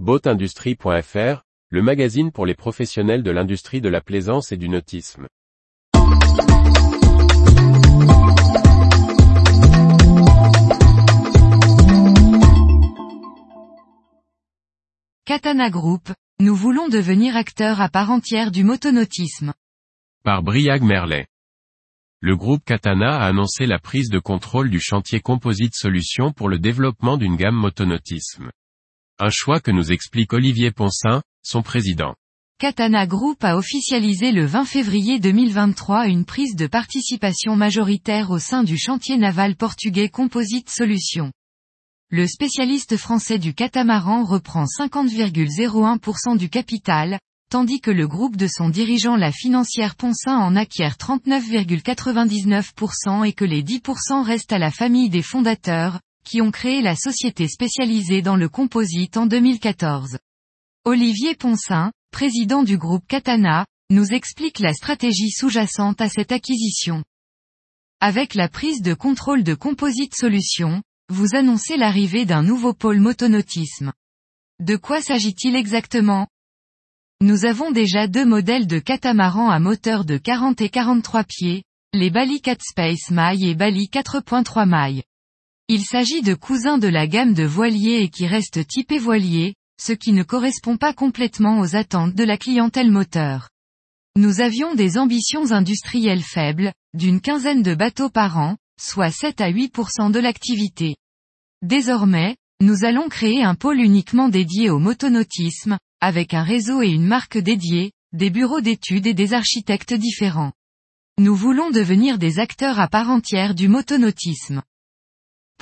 Boatindustrie.fr, le magazine pour les professionnels de l'industrie de la plaisance et du nautisme. Katana Group, nous voulons devenir acteurs à part entière du motonautisme. Par Briag Merlet. Le groupe Katana a annoncé la prise de contrôle du chantier Composite Solutions pour le développement d'une gamme motonautisme. Un choix que nous explique Olivier Poncin, son président. Katana Group a officialisé le 20 février 2023 une prise de participation majoritaire au sein du chantier naval portugais Composite Solutions. Le spécialiste français du catamaran reprend 50,01% du capital, tandis que le groupe de son dirigeant la financière Poncin en acquiert 39,99% et que les 10% restent à la famille des fondateurs, qui ont créé la société spécialisée dans le composite en 2014. Olivier Poncin, président du groupe Katana, nous explique la stratégie sous-jacente à cette acquisition. Avec la prise de contrôle de Composite Solutions, vous annoncez l'arrivée d'un nouveau pôle motonautisme. De quoi s'agit-il exactement? Nous avons déjà deux modèles de catamaran à moteur de 40 et 43 pieds, les Bali 4 Space Maille et Bali 4.3 Maille. Il s'agit de cousins de la gamme de voiliers et qui restent typés voiliers, ce qui ne correspond pas complètement aux attentes de la clientèle moteur. Nous avions des ambitions industrielles faibles, d'une quinzaine de bateaux par an, soit 7 à 8% de l'activité. Désormais, nous allons créer un pôle uniquement dédié au motonautisme, avec un réseau et une marque dédiée, des bureaux d'études et des architectes différents. Nous voulons devenir des acteurs à part entière du motonautisme.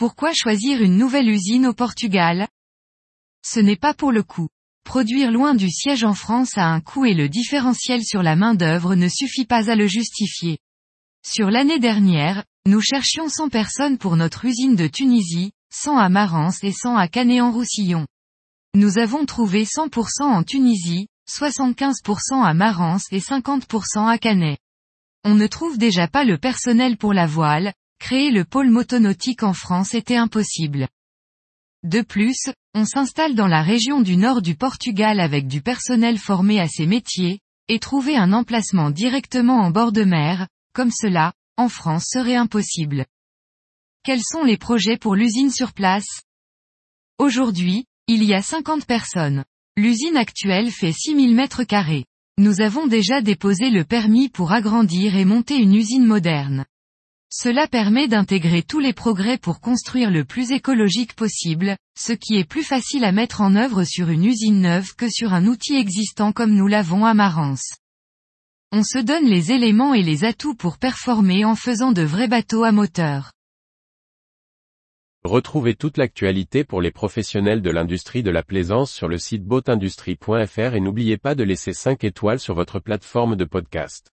Pourquoi choisir une nouvelle usine au Portugal? Ce n'est pas pour le coût. Produire loin du siège en France a un coût et le différentiel sur la main-d'œuvre ne suffit pas à le justifier. Sur l'année dernière, nous cherchions 100 personnes pour notre usine de Tunisie, 100 à Marance et 100 à Canet-en-Roussillon. Nous avons trouvé 100% en Tunisie, 75% à Marance et 50% à Canet. On ne trouve déjà pas le personnel pour la voile, créer le pôle motonautique en France était impossible. De plus, on s'installe dans la région du nord du Portugal avec du personnel formé à ces métiers, et trouver un emplacement directement en bord de mer, comme cela, en France serait impossible. Quels sont les projets pour l'usine sur place? Aujourd'hui, il y a 50 personnes. L'usine actuelle fait 6000 mètres carrés. Nous avons déjà déposé le permis pour agrandir et monter une usine moderne. Cela permet d'intégrer tous les progrès pour construire le plus écologique possible, ce qui est plus facile à mettre en œuvre sur une usine neuve que sur un outil existant comme nous l'avons à Marance. On se donne les éléments et les atouts pour performer en faisant de vrais bateaux à moteur. Retrouvez toute l'actualité pour les professionnels de l'industrie de la plaisance sur le site boatindustrie.fr et n'oubliez pas de laisser 5 étoiles sur votre plateforme de podcast.